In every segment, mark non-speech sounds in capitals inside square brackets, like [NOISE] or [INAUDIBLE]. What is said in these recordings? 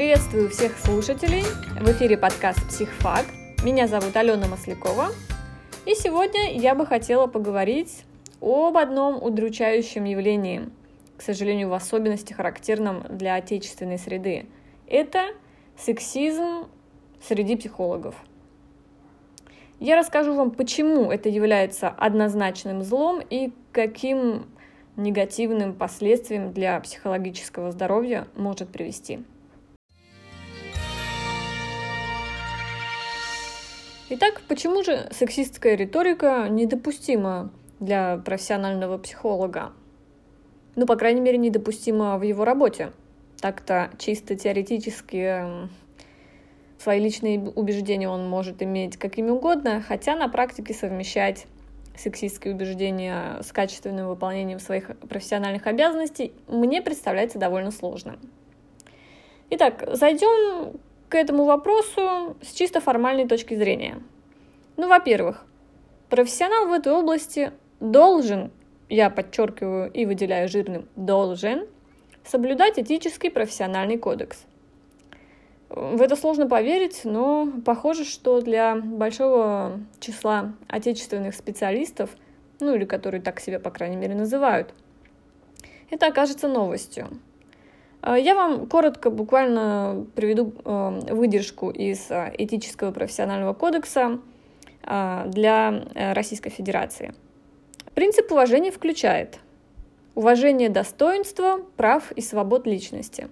Приветствую всех слушателей. В эфире подкаст «Психфак». Меня зовут Алена Маслякова. И сегодня я бы хотела поговорить об одном удручающем явлении, к сожалению, в особенности характерном для отечественной среды. Это сексизм среди психологов. Я расскажу вам, почему это является однозначным злом и каким негативным последствиям для психологического здоровья может привести. Итак, почему же сексистская риторика недопустима для профессионального психолога? Ну, по крайней мере, недопустима в его работе. Так-то чисто теоретически свои личные убеждения он может иметь какими угодно, хотя на практике совмещать сексистские убеждения с качественным выполнением своих профессиональных обязанностей мне представляется довольно сложным. Итак, зайдем к этому вопросу с чисто формальной точки зрения. Ну, во-первых, профессионал в этой области должен, я подчеркиваю и выделяю жирным, должен соблюдать этический профессиональный кодекс. В это сложно поверить, но похоже, что для большого числа отечественных специалистов, ну или которые так себя, по крайней мере, называют, это окажется новостью. А, я вам коротко, буквально приведу э, выдержку из э, этического профессионального кодекса э, для Российской Федерации. Принцип уважения включает уважение достоинства, прав и свобод личности.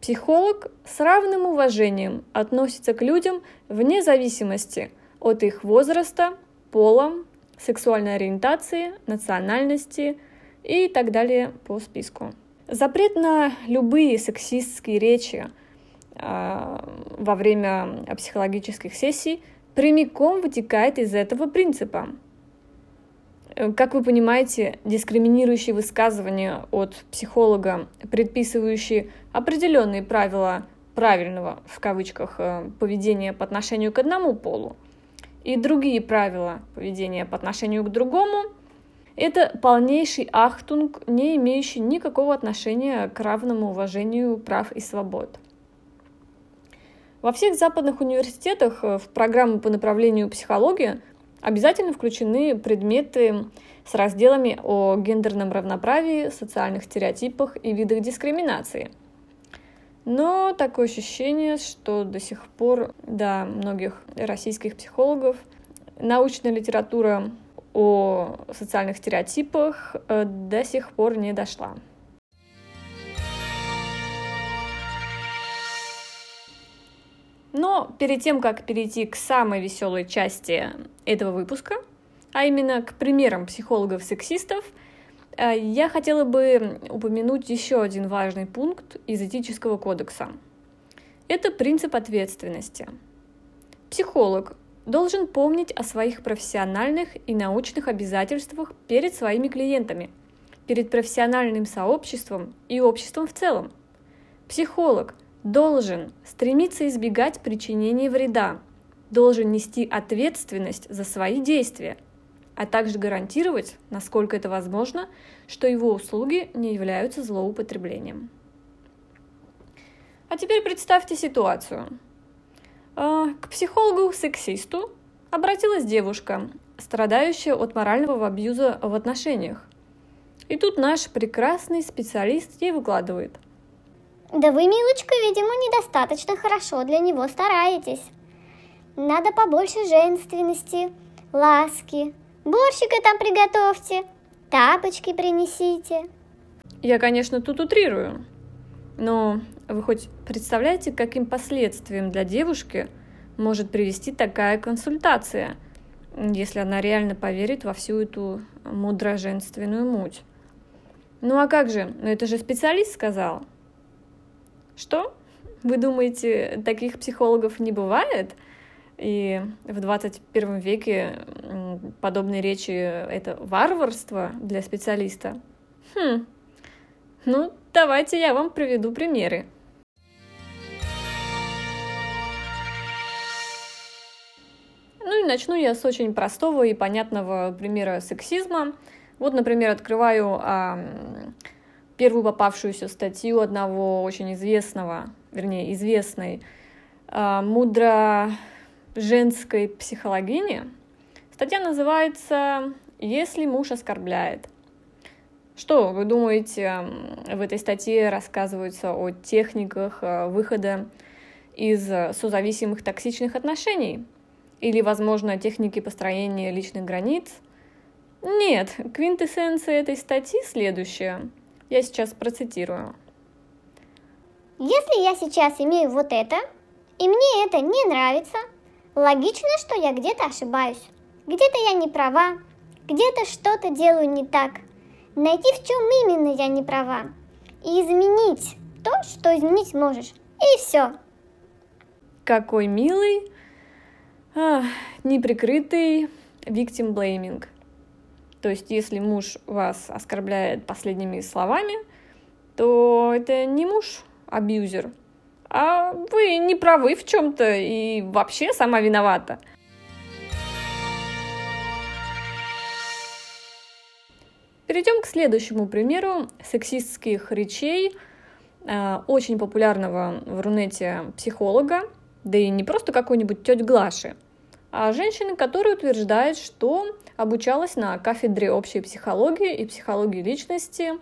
Психолог с равным уважением относится к людям вне зависимости от их возраста, пола, сексуальной ориентации, национальности и так далее по списку. Запрет на любые сексистские речи э, во время психологических сессий прямиком вытекает из этого принципа. Э, как вы понимаете, дискриминирующие высказывания от психолога, предписывающие определенные правила правильного, в кавычках, э, поведения по отношению к одному полу, и другие правила поведения по отношению к другому – это полнейший ахтунг, не имеющий никакого отношения к равному уважению прав и свобод. Во всех западных университетах э, в программу по направлению психологии обязательно включены предметы с разделами о гендерном равноправии, социальных стереотипах и видах дискриминации. Но такое ощущение, что до сих пор до многих российских психологов научная литература о социальных стереотипах э, до сих пор не дошла. Но перед тем, как перейти к самой веселой части этого выпуска, а именно к примерам психологов-сексистов, э, я хотела бы упомянуть еще один важный пункт из этического кодекса. Это принцип ответственности. Психолог должен помнить о своих профессиональных и научных обязательствах перед своими клиентами, перед профессиональным сообществом и обществом в целом. Психолог должен стремиться избегать причинения вреда, должен нести ответственность за свои действия, а также гарантировать, насколько это возможно, что его услуги не являются злоупотреблением. А теперь представьте ситуацию – к психологу-сексисту обратилась девушка, страдающая от морального абьюза в отношениях. И тут наш прекрасный специалист ей выкладывает. Да вы, милочка, видимо, недостаточно хорошо для него стараетесь. Надо побольше женственности, ласки. Борщика там приготовьте, тапочки принесите. Я, конечно, тут утрирую, но вы хоть представляете, каким последствиям для девушки может привести такая консультация, если она реально поверит во всю эту мудроженственную муть? Ну а как же? Ну это же специалист сказал. Что? Вы думаете, таких психологов не бывает? И в 21 веке подобные речи — это варварство для специалиста? Хм, ну, давайте я вам приведу примеры. Начну я с очень простого и понятного примера сексизма. Вот, например, открываю а, первую попавшуюся статью одного очень известного, вернее, известной э, мудро женской психологини. Статья называется «Если муж оскорбляет». Что вы думаете, в этой статье рассказывается о техниках э, выхода из созависимых токсичных отношений? Или, возможно, техники построения личных границ? Нет, квинтэссенция этой статьи следующая. Я сейчас процитирую. Если я сейчас имею вот это, и мне это не нравится, логично, что я где-то ошибаюсь. Где-то я не права, где-то что-то делаю не так. Найти, в чем именно я не права. И изменить то, что изменить можешь. И все. Какой милый, а, неприкрытый victim blaming. То есть, если муж вас оскорбляет последними словами, то это не муж абьюзер, а вы не правы в чем-то и вообще сама виновата. Перейдем к следующему примеру сексистских речей э, очень популярного в Рунете психолога, да и не просто какой-нибудь теть Глаши, а женщины, которая утверждает, что обучалась на кафедре общей психологии и психологии личности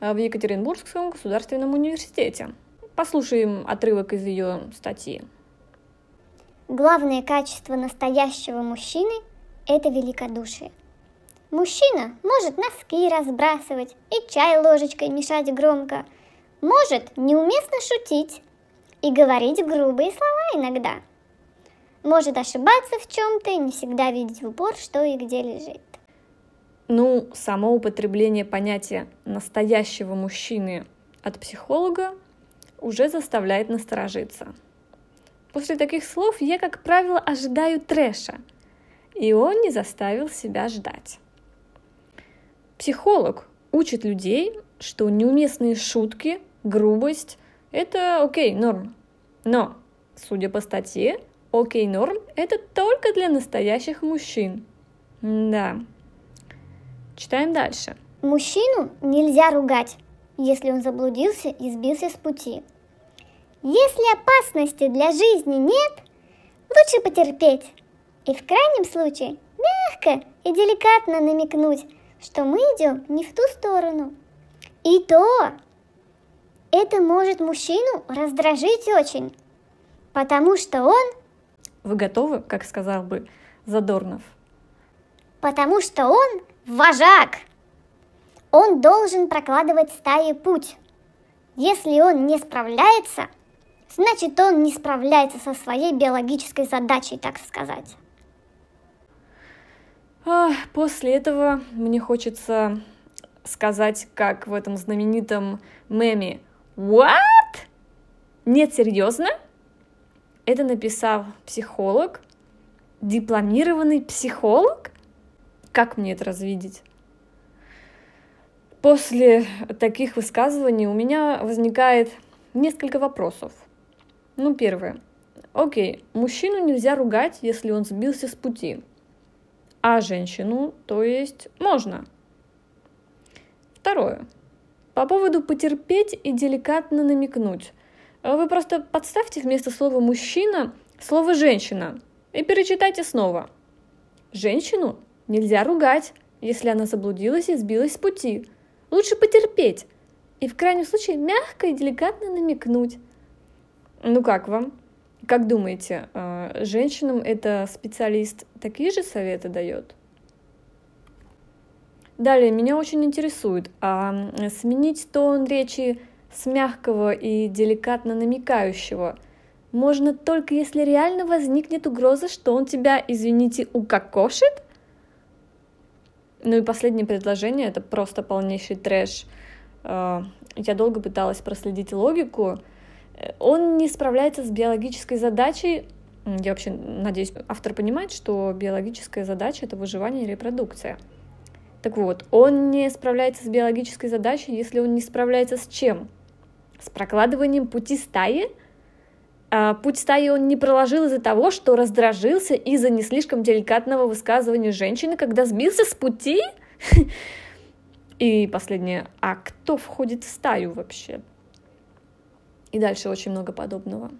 э, в Екатеринбургском государственном университете. Послушаем отрывок из ее статьи. Главное качество настоящего мужчины – это великодушие. Мужчина может носки разбрасывать и чай ложечкой мешать громко, может неуместно шутить и говорить грубые слова иногда – может ошибаться в чем-то и не всегда видеть в упор, что и где лежит. Ну, само употребление понятия настоящего мужчины от психолога уже заставляет насторожиться. После таких слов я, как правило, ожидаю трэша, и он не заставил себя ждать. Психолог учит людей, что неуместные шутки, грубость – это окей, норм. Но, судя по статье, Окей, норм – это только для настоящих мужчин. Да. Читаем дальше. Мужчину нельзя ругать, если он заблудился и сбился с пути. Если опасности для жизни нет, лучше потерпеть. И в крайнем случае мягко и деликатно намекнуть, что мы идем не в ту сторону. И то это может мужчину раздражить очень, потому что он вы готовы, как сказал бы Задорнов? Потому что он вожак. Он должен прокладывать стае путь. Если он не справляется, значит он не справляется со своей биологической задачей, так сказать. После этого мне хочется сказать, как в этом знаменитом меме «What?» Нет, серьезно? Это написал психолог, дипломированный психолог? Как мне это развидеть? После таких высказываний у меня возникает несколько вопросов. Ну, первое. Окей, мужчину нельзя ругать, если он сбился с пути. А женщину, то есть, можно. Второе. По поводу потерпеть и деликатно намекнуть. А вы просто подставьте вместо слова «мужчина» слово «женщина» и перечитайте снова. Женщину нельзя ругать, если она заблудилась и сбилась с пути. Лучше потерпеть и в крайнем случае мягко и деликатно намекнуть. Ну как вам? Как думаете, а, женщинам это специалист такие же советы дает? Далее, меня очень интересует, а сменить тон речи с мягкого и деликатно намекающего. Можно только если реально возникнет угроза, что он тебя, извините, укокошит? Ну и последнее предложение, это просто полнейший трэш. А, я долго пыталась проследить логику. Он не справляется с биологической задачей. Я вообще надеюсь, автор понимает, что биологическая задача — это выживание и репродукция. Так вот, он не справляется с биологической задачей, если он не справляется с чем? с прокладыванием пути стаи. А путь стаи он не проложил из-за того, что раздражился из-за не слишком деликатного высказывания женщины, когда сбился с пути. [LAUGHS] И последнее, а кто входит в стаю вообще? И дальше очень много подобного.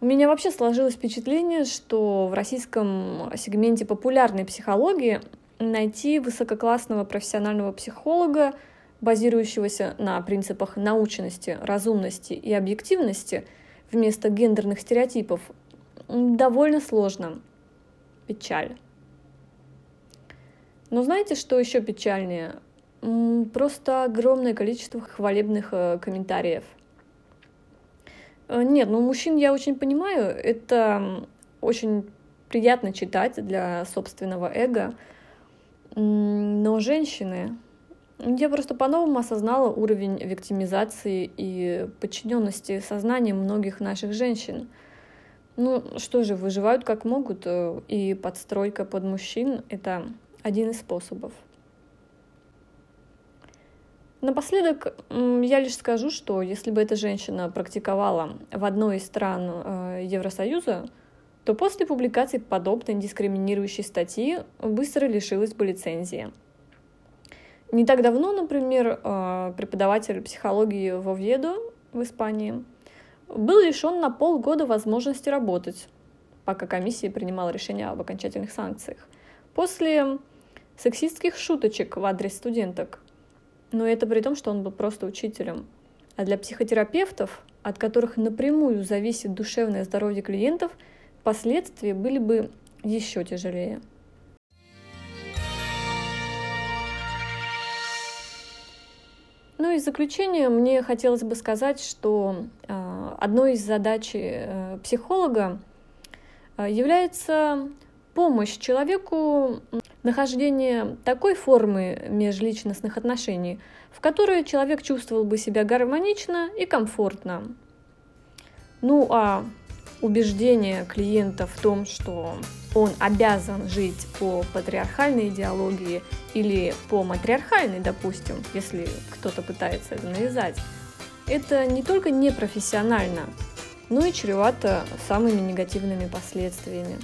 У меня вообще сложилось впечатление, что в российском сегменте популярной психологии найти высококлассного профессионального психолога, базирующегося на принципах научности, разумности и объективности вместо гендерных стереотипов, довольно сложно. Печаль. Но знаете, что еще печальнее? Просто огромное количество хвалебных э, комментариев. Э, нет, ну мужчин я очень понимаю, это очень приятно читать для собственного эго, но женщины, я просто по-новому осознала уровень виктимизации и подчиненности сознания многих наших женщин. Ну что же, выживают как могут, э, и подстройка под мужчин — это один из способов. Напоследок я лишь скажу, что если бы эта женщина практиковала в одной из стран э, Евросоюза, то после публикации подобной дискриминирующей статьи быстро лишилась бы лицензии. Не так давно, например, э, преподаватель психологии в Овьедо в Испании был лишен на полгода возможности работать, пока комиссия принимала решение об окончательных санкциях. После сексистских шуточек в адрес студенток – но это при том, что он был просто учителем. А для психотерапевтов, от которых напрямую зависит душевное здоровье клиентов, последствия были бы еще тяжелее. Ну и в заключение мне хотелось бы сказать, что э, одной из задач э, психолога э, является помощь человеку нахождение такой формы межличностных отношений, в которой человек чувствовал бы себя гармонично и комфортно. Ну а убеждение клиента в том, что он обязан жить по патриархальной идеологии или по матриархальной, допустим, если кто-то пытается это навязать, это не только непрофессионально, но и чревато самыми негативными последствиями.